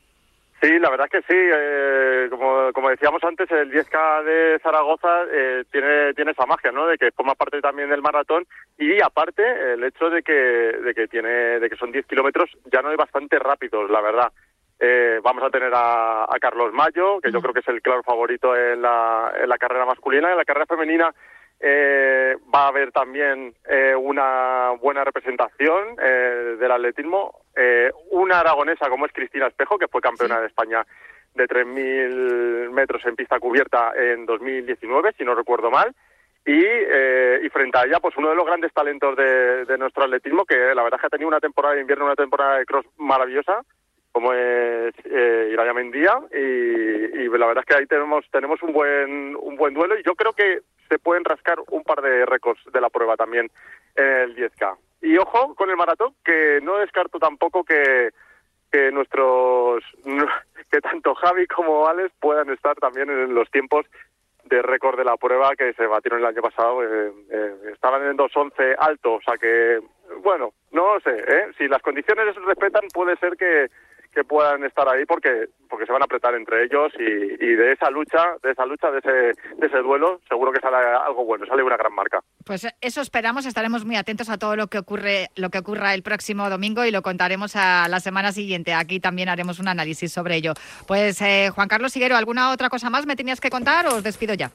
Sí, la verdad es que sí. Eh, como, como decíamos antes, el 10K de Zaragoza eh, tiene, tiene esa magia, ¿no? De que forma parte también del maratón y aparte el hecho de que, de que tiene, de que son 10 kilómetros ya no hay bastante rápidos, la verdad. Eh, vamos a tener a, Carlos Mayo, que yo creo que es el claro favorito en la, en la carrera masculina. En la carrera femenina eh, va a haber también eh, una buena representación eh, del atletismo. Eh, una aragonesa como es Cristina Espejo, que fue campeona de España de 3.000 metros en pista cubierta en 2019, si no recuerdo mal. Y, eh, y frente a ella, pues uno de los grandes talentos de, de nuestro atletismo, que la verdad es que ha tenido una temporada de invierno, una temporada de cross maravillosa, como es eh, Iraya Mendía y, la verdad es que ahí tenemos tenemos un buen un buen duelo y yo creo que se pueden rascar un par de récords de la prueba también en el 10K. Y ojo con el maratón, que no descarto tampoco que, que nuestros que tanto Javi como Alex puedan estar también en los tiempos de récord de la prueba que se batieron el año pasado. Eh, eh, estaban en 2.11 alto, o sea que, bueno, no sé, ¿eh? si las condiciones respetan puede ser que, que puedan estar ahí porque porque se van a apretar entre ellos y, de esa lucha de esa lucha de ese de ese duelo seguro que sale algo bueno sale una gran marca. Pues eso esperamos estaremos muy atentos a todo lo que ocurre lo que ocurra el próximo domingo y lo contaremos a la semana siguiente. Aquí también haremos un análisis sobre ello. Pues eh, Juan Carlos Siguero alguna otra cosa más me tenías que contar o os despido ya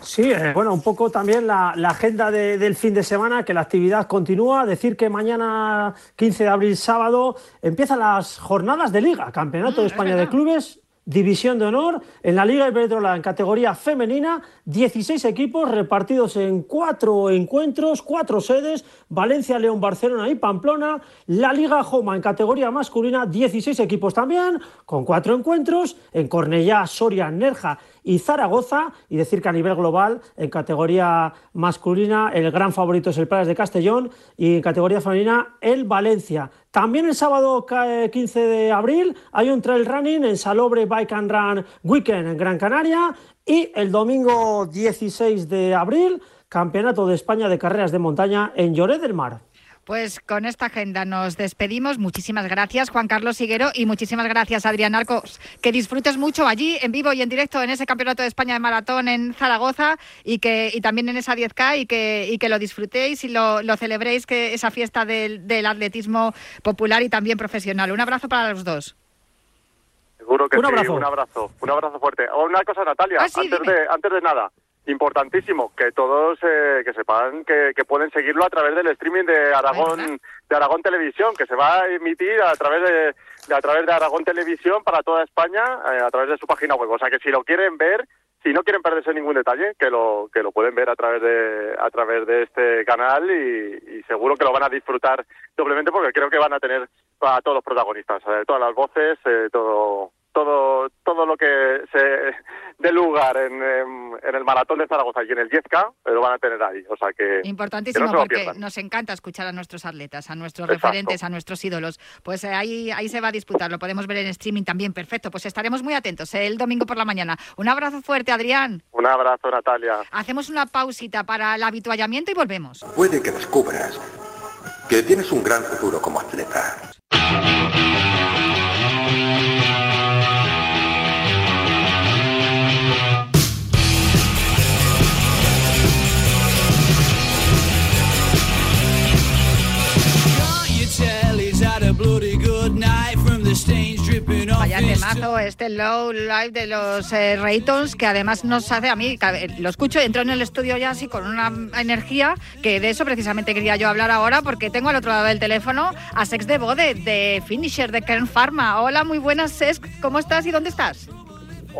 Sí, eh, bueno, un poco también la, la agenda de, del fin de semana, que la actividad continúa. Decir que mañana, 15 de abril, sábado, empiezan las jornadas de Liga, Campeonato Mm, de es España de. Clubes, División de Honor, en la Liga Iberdrola en categoría femenina, 16 equipos repartidos en cuatro encuentros, cuatro sedes, Valencia, León, Barcelona y Pamplona, la Liga Joma en categoría masculina, 16 equipos también, con cuatro encuentros, en Cornellá, Soria, Nerja y Zaragoza, y decir que a nivel global, en categoría masculina, el gran favorito es el Playas de Castellón, y en categoría femenina, el Valencia. También el sábado ca- 15 de abril hay un trail running en Salobre Bike and Run Weekend en Gran Canaria y el domingo 16 de abril Campeonato de España de Carreras de Montaña en Lloret del Mar. Pues con esta agenda nos despedimos. Muchísimas gracias, Juan Carlos Higuero, y muchísimas gracias, Adrián Arcos. Que disfrutes mucho allí, en vivo y en directo, en ese Campeonato de España de Maratón en Zaragoza y que y también en esa 10K y que, y que lo disfrutéis y lo, lo celebréis, que esa fiesta del, del atletismo popular y también profesional. Un abrazo para los dos. seguro que Un sí abrazo. un abrazo un abrazo fuerte una cosa Natalia Ah, sí, antes dime. de antes de nada importantísimo que todos eh, que sepan que, que pueden seguirlo a través del streaming de Aragón de Aragón Televisión que se va a emitir a través de, de- a través de Aragón Televisión para toda España eh, a través de su página web. O sea que si lo quieren ver si no quieren perderse ningún detalle que lo que lo pueden ver a través de a través de este canal y, y seguro que lo van a disfrutar doblemente porque creo que van a tener a todos los protagonistas eh, todas las voces eh, todo todo todo lo que se dé lugar en, en, en el maratón de Zaragoza y en el 10K eh, lo van a tener ahí o sea que Importantísimo que no porque pierdan. nos encanta escuchar a nuestros atletas, a nuestros Exacto. referentes, a nuestros ídolos. Pues eh, ahí, ahí se va a disputar, lo podemos ver en streaming también. Perfecto, pues estaremos muy atentos eh, el domingo por la mañana. Un abrazo fuerte, Adrián. un abrazo Natalia Hacemos una pausita para el habituallamiento y volvemos. Puede que descubras que tienes un gran futuro como atleta. Vaya temazo, este Low Live de los eh, Raytons, que además nos hace a mí, eh, lo escucho, entro en el estudio ya así con una energía, que de eso precisamente quería yo hablar ahora, porque tengo al otro lado del teléfono a Sex de Bode, de Finisher, de Kern Pharma. Hola, muy buenas, Sex, ¿cómo estás y dónde estás?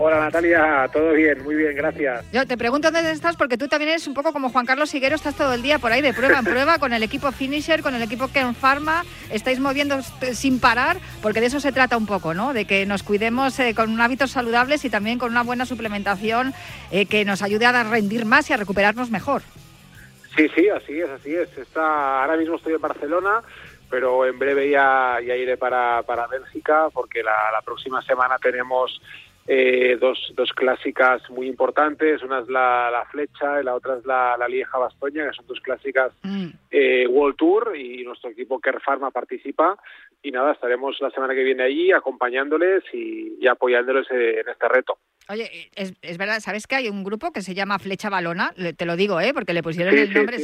Hola Natalia, todo bien, muy bien, gracias. Yo te pregunto dónde estás porque tú también eres un poco como Juan Carlos Higuero, estás todo el día por ahí de prueba en prueba con el equipo Finisher, con el equipo Ken Pharma, estáis moviendo sin parar porque de eso se trata un poco, ¿no? De que nos cuidemos eh, con hábitos saludables y también con una buena suplementación eh, que nos ayude a rendir más y a recuperarnos mejor. Sí, sí, así es, así es. Está, ahora mismo estoy en Barcelona, pero en breve ya, ya iré para, para Bélgica porque la próxima semana tenemos eh, dos, dos clásicas muy importantes, una es la, la Flecha y la otra es la, la Lieja Bastoña, que son dos clásicas mm. eh, World Tour y nuestro equipo Care Pharma participa y nada, estaremos la semana que viene allí acompañándoles y, y apoyándoles en este reto. Oye, es, es, verdad, ¿sabes que hay un grupo que se llama Flecha Balona? te lo digo, ¿eh? Porque le pusieron el nombre,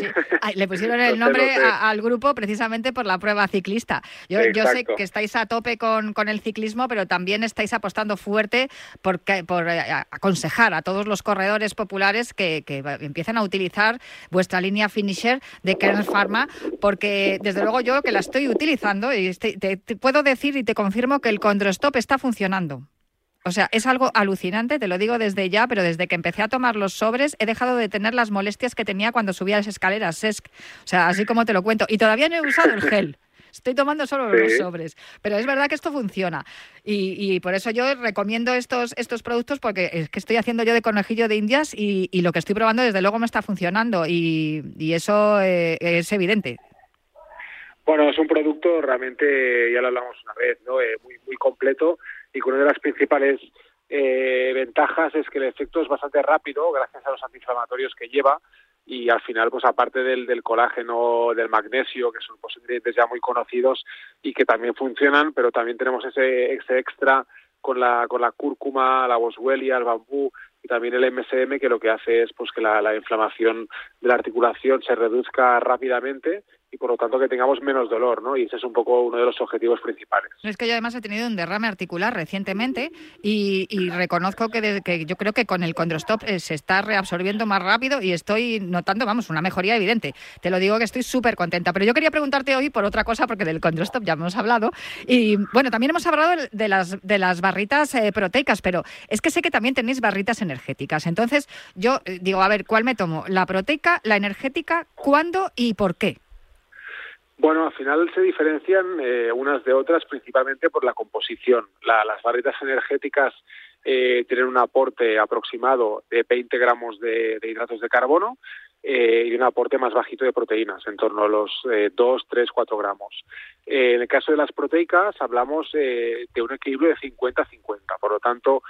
le pusieron el nombre al grupo precisamente por la prueba ciclista. Yo, yo sé que estáis a tope con, con, el ciclismo, pero también estáis apostando fuerte por, por eh, aconsejar a todos los corredores populares que, que empiecen a utilizar vuestra línea finisher de Kern Pharma, porque desde luego yo que la estoy utilizando y te, te puedo decir y te confirmo que el Condrostop está funcionando. O sea, es algo alucinante, te lo digo desde ya, pero desde que empecé a tomar los sobres he dejado de tener las molestias que tenía cuando subía las escaleras. Es, o sea, así como te lo cuento. Y todavía no he usado el gel. Estoy tomando solo los sobres. Pero es verdad que esto funciona. Y, por eso yo recomiendo estos, estos productos porque es que estoy haciendo yo de conejillo de indias y, lo que estoy probando desde luego me está funcionando. Y, eso eh, es evidente. Bueno, es un producto realmente, ya lo hablamos una vez, ¿no? Eh, muy, muy completo y una de las principales eh, ventajas es que el efecto es bastante rápido gracias a los antiinflamatorios que lleva y al final pues aparte del, del colágeno del magnesio que son pues, ingredientes ya muy conocidos y que también funcionan pero también tenemos ese, ese extra con la con la cúrcuma la boswellia el bambú y también el MSM que lo que hace es pues que la inflamación de la articulación se reduzca rápidamente y por lo tanto que tengamos menos dolor, ¿no? Y ese es un poco uno de los objetivos principales. Es que yo además he tenido un derrame articular recientemente y, reconozco que, que, yo creo que con el Condrostop eh, se está reabsorbiendo más rápido y estoy notando, vamos, una mejoría evidente. Te lo digo que estoy súper contenta. Pero yo quería preguntarte hoy por otra cosa, porque del Condrostop ya hemos hablado. Y bueno, también hemos hablado de las, de las barritas eh, proteicas, pero es que sé que también tenéis barritas energéticas. Entonces yo eh, digo, a ver, ¿cuál me tomo? ¿La proteica, la energética, cuándo y por qué? Bueno, al final se diferencian eh, unas de otras principalmente por la composición. las barritas energéticas eh, tienen un aporte aproximado de 20 gramos de, hidratos de carbono eh, y un aporte más bajito de proteínas, en torno a los 2, 3, 4 gramos. en el caso de las proteicas hablamos de un equilibrio de 50-50, por lo tanto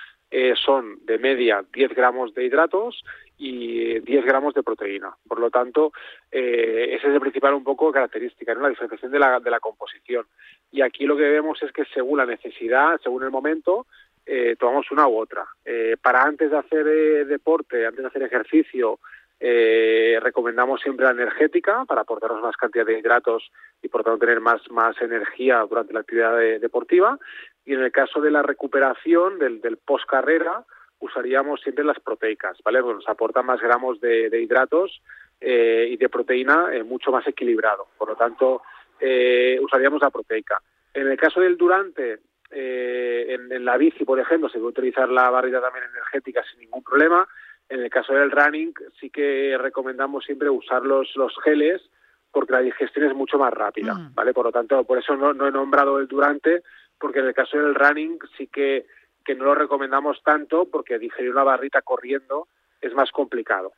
son de media 10 gramos de hidratos y 10 gramos de proteína. Por lo tanto, eh, esa es el principal un poco característica, ¿no? la diferenciación de la, de la composición. Y aquí lo que vemos es que según la necesidad, según el momento, eh, tomamos una u otra. Eh, para antes de hacer eh, deporte, antes de hacer ejercicio, eh, recomendamos siempre la energética para aportarnos más cantidad de hidratos y por tanto tener más, más energía durante la actividad deportiva. Y en el caso de la recuperación, del, del post carrera, usaríamos siempre las proteicas, ¿vale? Porque nos aporta más gramos de, hidratos eh, y de proteína eh, mucho más equilibrado. Por lo tanto, eh, usaríamos la proteica. En el caso del durante, en, la bici, por ejemplo, se puede utilizar la barrita también energética sin ningún problema. En el caso del running, sí que recomendamos siempre usar los, los geles porque la digestión es mucho más rápida, mm. ¿vale? Por lo tanto, por eso no, no he nombrado el durante, porque en el caso del running sí que que no lo recomendamos tanto porque digerir una barrita corriendo es más complicado.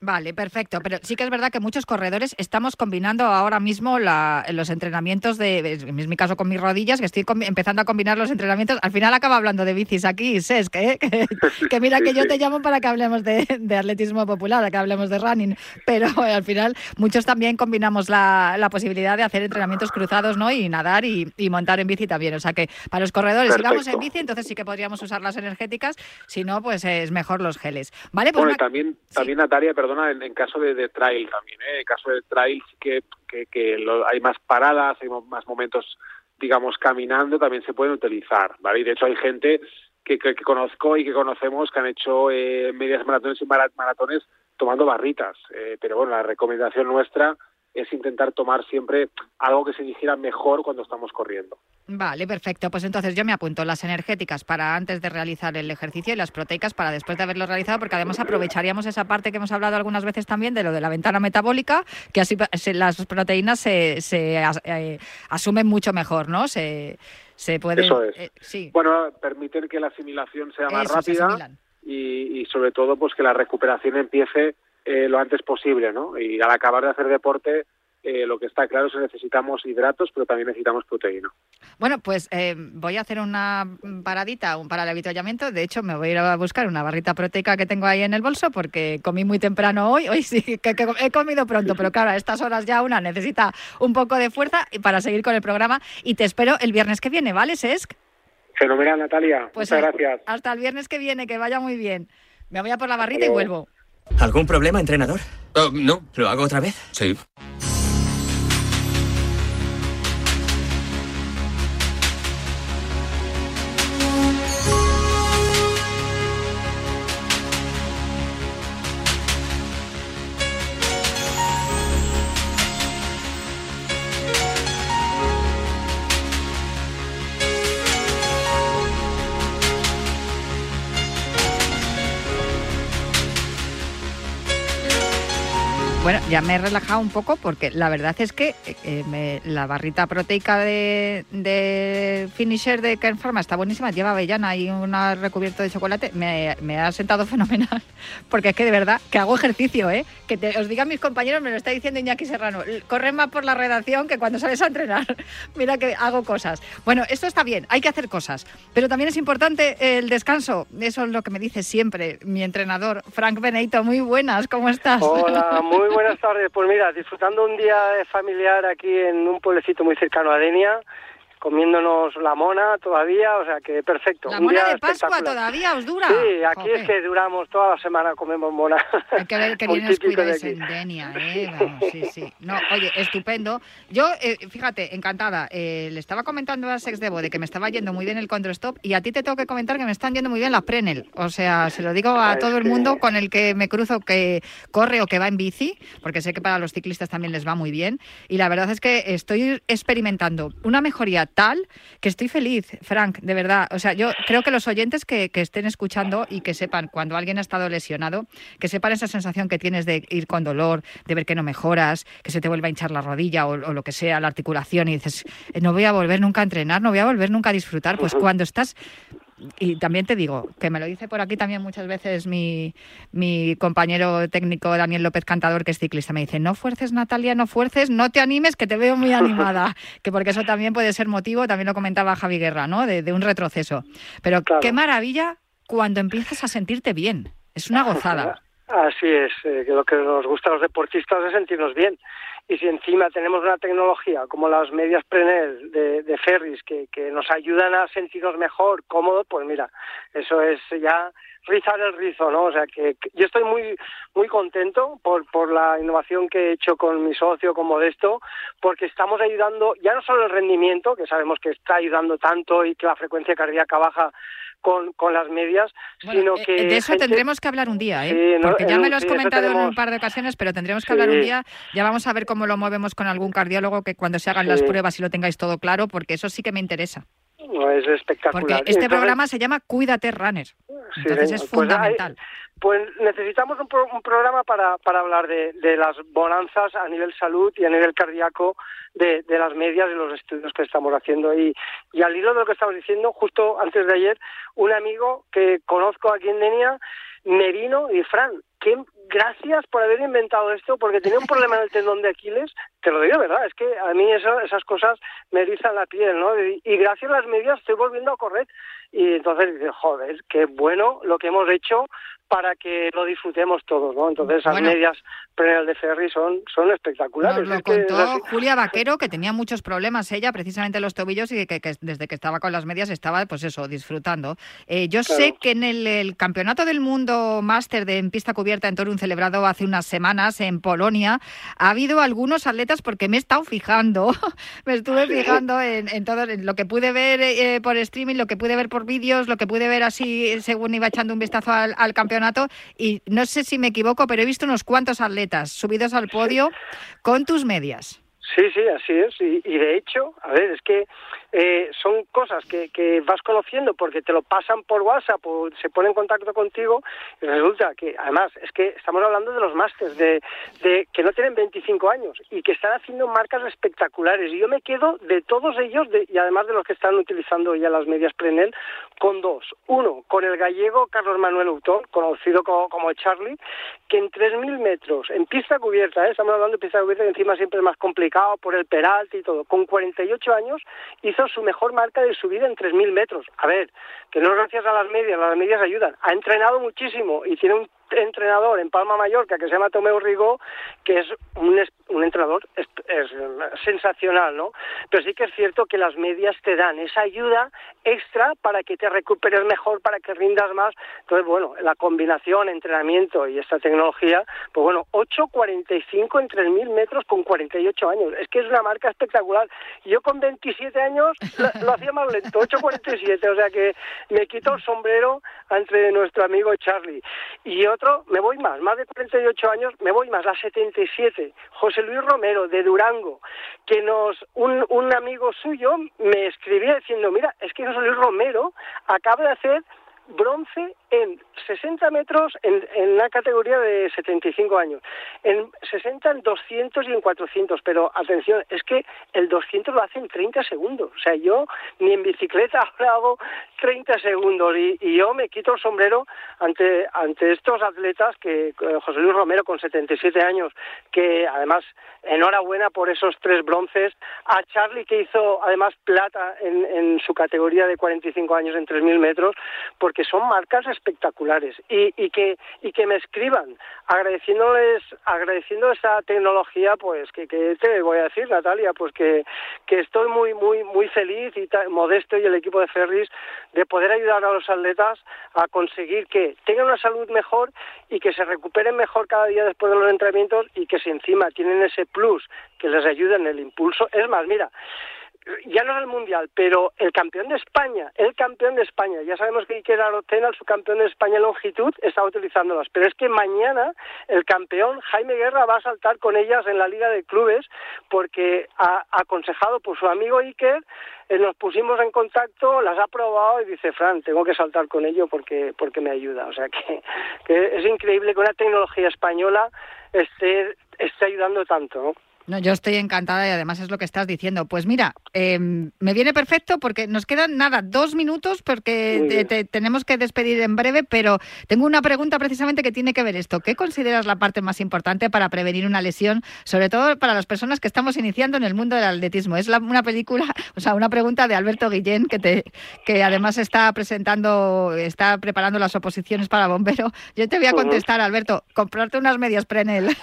Vale, perfecto. Pero sí que es verdad que muchos corredores estamos combinando ahora mismo los entrenamientos de, en mi caso con mis rodillas, que estoy empezando a combinar los entrenamientos. Al final acaba hablando de bicis aquí, Ses, que, que, mira que yo te llamo para que hablemos de, atletismo popular, que hablemos de running, pero eh, al final muchos también combinamos la, posibilidad de hacer entrenamientos cruzados, ¿no? Y nadar y, montar en bici también. O sea que para los corredores, si vamos en bici, entonces sí que podríamos usar las energéticas, si no, pues es mejor los geles. Vale, pues también, también Natalia, en, caso de, trail también. ¿eh? En caso de trail sí que, que, hay más paradas, hay más momentos digamos, caminando también se pueden utilizar, ¿vale? De hecho hay gente que, que, conozco y que conocemos que han hecho eh, medias maratones y maratones tomando barritas. Eh, pero bueno, la recomendación nuestra es intentar tomar siempre algo que se digiera mejor cuando estamos corriendo. Vale, perfecto. Pues entonces yo me apunto las energéticas para antes de realizar el ejercicio y las proteicas para después de haberlo realizado, porque además aprovecharíamos esa parte que hemos hablado algunas veces también de lo de la ventana metabólica, que así las proteínas se, se eh, asumen mucho mejor, ¿no? Se, se puede. Eso es. Eh, sí. Bueno, permiten que la asimilación sea más rápida y, y, sobre todo pues que la recuperación empiece eh, lo antes posible, ¿no? Y al acabar de hacer deporte eh, lo que está claro es que necesitamos hidratos, pero también necesitamos proteína. Bueno, pues eh, voy a hacer una paradita para el avituallamiento. De hecho, me voy a ir a buscar una barrita proteica que tengo ahí en el bolso porque comí muy temprano hoy. Hoy sí, que, he comido pronto, pero claro, a estas horas ya una necesita un poco de fuerza para seguir con el programa. Y te espero el viernes que viene, ¿vale, Sesc? Fenomenal, Natalia. Pues Muchas gracias. Hasta el viernes que viene, que vaya muy bien. Me voy a por la barrita y vuelvo. ¿Algún problema, entrenador? Oh, no. ¿Lo hago otra vez? Sí. Ya me he relajado un poco porque la verdad es que eh, eh, la barrita proteica de, finisher de Kern Pharma está buenísima, lleva avellana y un recubierto de chocolate, me, ha sentado fenomenal porque es que de verdad que hago ejercicio, ¿eh? que os digan mis compañeros, me lo está diciendo Iñaki Serrano, corre más por la redacción que cuando sales a entrenar, mira que hago cosas. Bueno, esto está bien, hay que hacer cosas, pero también es importante el descanso, eso es lo que me dice siempre mi entrenador, Frank Beneito, muy buenas, ¿cómo estás? Hola, muy buenas buenas tardes. Pues mira, disfrutando un día familiar aquí en un pueblecito muy cercano a Denia, comiéndonos la mona todavía, o sea que perfecto. La mona de Pascua todavía os dura. Sí, aquí es que duramos toda la semana comemos mona. Hay que ver que vienes cuidáis en Denia, ¿eh? sí, sí. No, oye, estupendo. Yo, eh, fíjate, encantada. Eh, le estaba comentando a Sex Debo de que me estaba yendo muy bien el control stop y a ti te tengo que comentar que me están yendo muy bien las Prenel. O sea, se lo digo a todo el mundo con el que me cruzo que corre o que va en bici, porque sé que para los ciclistas también les va muy bien. Y la verdad es que estoy experimentando una mejoría tal que estoy feliz, Frank, de verdad. O sea, yo creo que los oyentes que, estén escuchando y que sepan cuando alguien ha estado lesionado, que sepan esa sensación que tienes de ir con dolor, de ver que no mejoras, que se te vuelva a hinchar la rodilla o, lo que sea, la articulación y dices, no voy a volver nunca a entrenar, no voy a volver nunca a disfrutar. Pues cuando estás y también te digo, que me lo dice por aquí también muchas veces mi, mi compañero técnico Daniel López Cantador, que es ciclista, me dice, no fuerces Natalia, no fuerces, no te animes, que te veo muy animada, que porque eso también puede ser motivo, también lo comentaba Javi Guerra, ¿no? De, un retroceso. Pero qué maravilla cuando empiezas a sentirte bien, es una gozada. Así es, eh, que lo que nos gusta a los deportistas es sentirnos bien. Y si encima tenemos una tecnología como las medias Prenel de, de Ferris que, que nos ayudan a sentirnos mejor, cómodos, pues mira, eso es ya rizar el rizo, ¿no? O sea que, yo estoy muy muy contento por, por la innovación que he hecho con mi socio, con Modesto, porque estamos ayudando ya no solo el rendimiento, que sabemos que está ayudando tanto y que la frecuencia cardíaca baja con, con las medias, sino eh, que... De eso tendremos que hablar un día, ¿eh? Porque ya me lo has comentado en un par de ocasiones, pero tendremos que hablar un día. Ya vamos a ver cómo lo movemos con algún cardiólogo que cuando se hagan las pruebas y lo tengáis todo claro, porque eso sí que me interesa. No, es espectacular. Porque este programa se llama Cuídate Runner. Entonces es pues fundamental. Pues, necesitamos un, un programa para, para hablar de, de, las bonanzas a nivel salud y a nivel cardíaco de, de las medias y los estudios que estamos haciendo. Y, y al hilo de lo que estamos diciendo, justo antes de ayer, un amigo que conozco aquí en Denia me vino y Fran, qué gracias por haber inventado esto, porque tenía un problema en el tendón de Aquiles, te lo digo, ¿verdad? Es que a mí eso, esas cosas me erizan la piel, ¿no? Y, gracias a las medias estoy volviendo a correr. Y entonces dices, joder, qué bueno lo que hemos hecho para que lo disfrutemos todos, ¿no? Entonces esas medias Prenel de Ferry son, son espectaculares. Nos lo contó Julia Vaquero, que tenía muchos problemas ella, precisamente los tobillos, y que, desde que estaba con las medias estaba, pues eso, disfrutando. Eh, yo sé que en el, Campeonato del Mundo Máster de en pista cubierta en Torun celebrado hace unas semanas en Polonia, ha habido algunos atletas, porque me he estado fijando, me estuve fijando en, todo lo que pude ver eh, por streaming, lo que pude ver por vídeos, lo que pude ver así según iba echando un vistazo al, al campeonato, y no sé si me equivoco, pero he visto unos cuantos atletas subidos al podio con tus medias. Sí, sí, así es. Y, de hecho, a ver, es que eh, son cosas que, que, vas conociendo porque te lo pasan por WhatsApp o se pone en contacto contigo y resulta que, además, es que estamos hablando de los másters, de, de que no tienen 25 años y que están haciendo marcas espectaculares. Y yo me quedo de todos ellos, de, y además de los que están utilizando ya las medias Prenel, con dos. Uno, con el gallego Carlos Manuel Utón, conocido como Charlie, que en 3.000 metros, en pista cubierta, ¿eh? estamos hablando de pista cubierta, que encima siempre es más complicado por el Peralta y todo. Con 48 años hizo su mejor marca de subida en 3.000 metros. A ver, que no gracias a las medias, las medias ayudan. Ha entrenado muchísimo y tiene un entrenador en Palma Mallorca que se llama Tomeu Rigo, que es un, un entrenador es, sensacional, ¿no? Pero sí que es cierto que las medias te dan esa ayuda extra para que te recuperes mejor, para que rindas más. Entonces, bueno, la combinación, entrenamiento y esta tecnología, pues bueno, 8.45 en 3.000 metros con 48 años. Es que es una marca espectacular. Yo con 27 años lo, hacía más lento, 8.47, o sea que me quito el sombrero entre nuestro amigo Charlie. Y yo otro, me voy más, más de 48 años, me voy más, a 77. José Luis Romero, de Durango, que nos, un, un amigo suyo me escribía diciendo, mira, es que José Luis Romero acaba de hacer bronce en 60 metros en, en una categoría de 75 años, en 60 en 200 y en 400, pero atención, es que el 200 lo hace en 30 segundos, o sea, yo ni en bicicleta ahora hago 30 segundos. Y, y yo me quito el sombrero ante, ante estos atletas que José Luis Romero con 77 años, que además enhorabuena por esos tres bronces, a Charlie que hizo además plata en, en su categoría de 45 años en 3.000 metros, porque son marcas espectaculares y, y que y que me escriban agradeciéndoles agradeciendo esa tecnología pues que, te voy a decir Natalia pues que, que estoy muy muy muy feliz y modesto y el equipo de Ferris de poder ayudar a los atletas a conseguir que tengan una salud mejor y que se recuperen mejor cada día después de los entrenamientos y que si encima tienen ese plus que les ayude en el impulso es más mira ya no es el mundial, pero el campeón de España, el campeón de España, ya sabemos que Iker Arotena, su campeón de España en longitud, está utilizándolas, pero es que mañana el campeón Jaime Guerra va a saltar con ellas en la Liga de Clubes porque ha aconsejado por su amigo Iker, eh, nos pusimos en contacto, las ha probado y dice, Fran, tengo que saltar con ello porque, porque me ayuda. O sea que, que es increíble que una tecnología española esté, esté ayudando tanto, ¿no? No, yo estoy encantada y además es lo que estás diciendo. Pues mira, em, me viene perfecto porque nos quedan nada, dos minutos porque tenemos que despedir en breve, pero tengo una pregunta precisamente que tiene que ver esto. ¿Qué consideras la parte más importante para prevenir una lesión, sobre todo para las personas que estamos iniciando en el mundo del atletismo? Es una película, o sea, una pregunta de Alberto Guillén que te, que además está presentando, está preparando las oposiciones para bombero. Yo te voy a contestar, Alberto, comprarte unas medias Prenel.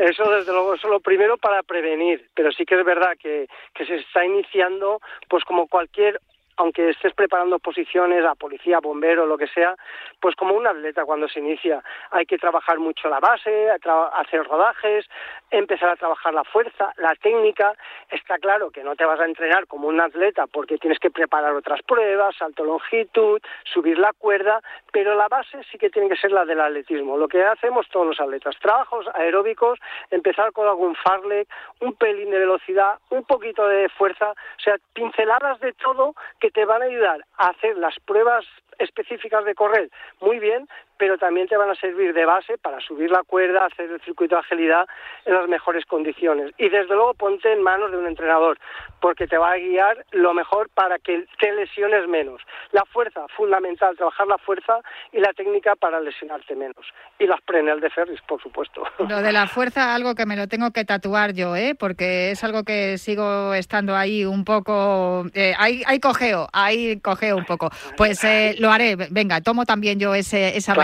Eso desde luego es lo primero primero para prevenir, pero sí que es verdad que, que se está iniciando, pues como cualquier aunque estés preparando posiciones a policía, bombero, lo que sea, pues como un atleta cuando se inicia hay que trabajar mucho la base, hacer rodajes, empezar a trabajar la fuerza, la técnica. Está claro que no te vas a entrenar como un atleta porque tienes que preparar otras pruebas, salto longitud, subir la cuerda, pero la base sí que tiene que ser la del atletismo. Lo que hacemos todos los atletas, trabajos aeróbicos, empezar con algún farlek, un pelín de velocidad, un poquito de fuerza, o sea, pinceladas de todo que te van a ayudar a hacer las pruebas específicas de correr muy bien, pero también te van a servir de base para subir la cuerda, hacer el circuito de agilidad en las mejores condiciones. Y desde luego ponte en manos de un entrenador, porque te va a guiar lo mejor para que te lesiones menos. La fuerza, fundamental, trabajar la fuerza y la técnica para lesionarte menos. Y las prenel de Ferris, por supuesto. Lo de la fuerza, algo que me lo tengo que tatuar yo, ¿eh? porque es algo que sigo estando ahí un poco... Eh, hay, hay cogeo, hay cogeo un poco. Pues eh, lo haré, venga, tomo también yo ese, esa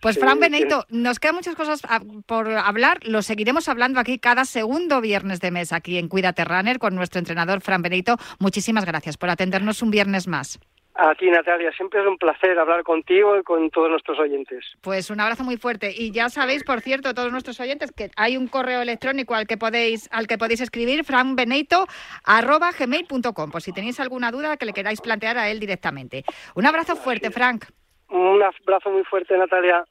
pues Fran Benito, nos quedan muchas cosas por hablar. Lo seguiremos hablando aquí cada segundo viernes de mes, aquí en Cuídate Runner, con nuestro entrenador Fran Benito. Muchísimas gracias por atendernos un viernes más. A ti, Natalia, siempre es un placer hablar contigo y con todos nuestros oyentes. Pues un abrazo muy fuerte. Y ya sabéis, por cierto, todos nuestros oyentes, que hay un correo electrónico al que podéis, al que podéis escribir, frankbeneito.gmail.com, por si tenéis alguna duda que le queráis plantear a él directamente. Un abrazo fuerte, Frank. Un abrazo muy fuerte, Natalia.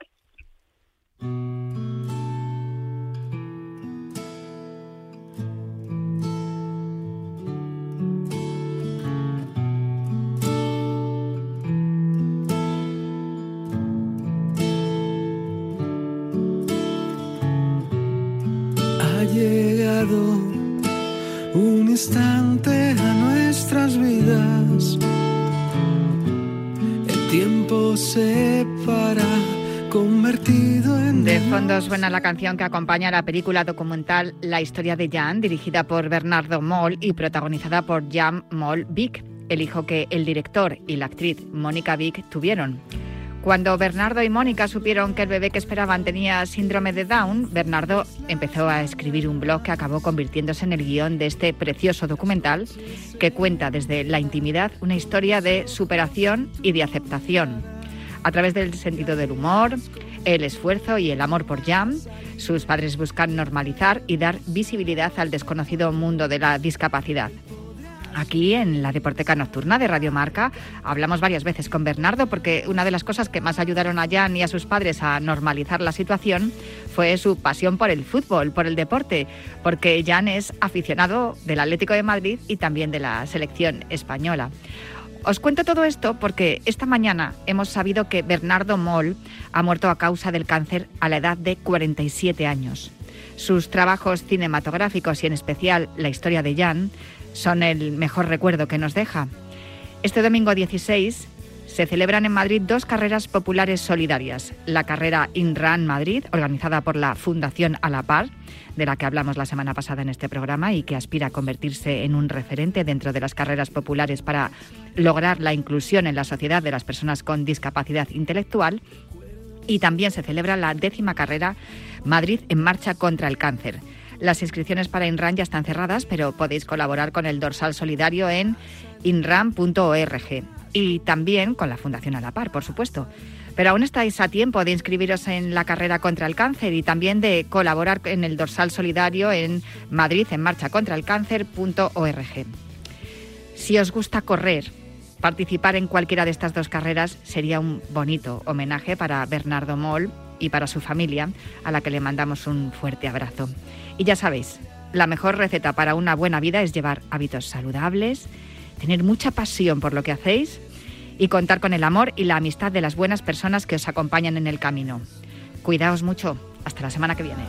un instante a nuestras vidas. Tiempo convertido en... De fondo suena la canción que acompaña la película documental La historia de Jan, dirigida por Bernardo Moll y protagonizada por Jan Moll Vic, el hijo que el director y la actriz Mónica Vic tuvieron. Cuando Bernardo y Mónica supieron que el bebé que esperaban tenía síndrome de Down, Bernardo empezó a escribir un blog que acabó convirtiéndose en el guion de este precioso documental que cuenta desde la intimidad una historia de superación y de aceptación. A través del sentido del humor, el esfuerzo y el amor por Jam, sus padres buscan normalizar y dar visibilidad al desconocido mundo de la discapacidad. Aquí en la Deporteca Nocturna de Radio Marca hablamos varias veces con Bernardo porque una de las cosas que más ayudaron a Jan y a sus padres a normalizar la situación fue su pasión por el fútbol, por el deporte, porque Jan es aficionado del Atlético de Madrid y también de la selección española. Os cuento todo esto porque esta mañana hemos sabido que Bernardo Moll ha muerto a causa del cáncer a la edad de 47 años. Sus trabajos cinematográficos y en especial la historia de Jan son el mejor recuerdo que nos deja. Este domingo 16 se celebran en Madrid dos carreras populares solidarias. La carrera InRun Madrid, organizada por la Fundación A la Par, de la que hablamos la semana pasada en este programa y que aspira a convertirse en un referente dentro de las carreras populares para lograr la inclusión en la sociedad de las personas con discapacidad intelectual. Y también se celebra la décima carrera Madrid en marcha contra el cáncer las inscripciones para INRAN ya están cerradas, pero podéis colaborar con el dorsal solidario en inran.org y también con la Fundación A la Par, por supuesto. Pero aún estáis a tiempo de inscribiros en la carrera contra el cáncer y también de colaborar en el dorsal solidario en Madrid en marcha contra el cáncer.org. Si os gusta correr, participar en cualquiera de estas dos carreras sería un bonito homenaje para Bernardo Moll y para su familia, a la que le mandamos un fuerte abrazo. Y ya sabéis, la mejor receta para una buena vida es llevar hábitos saludables, tener mucha pasión por lo que hacéis y contar con el amor y la amistad de las buenas personas que os acompañan en el camino. Cuidaos mucho. Hasta la semana que viene.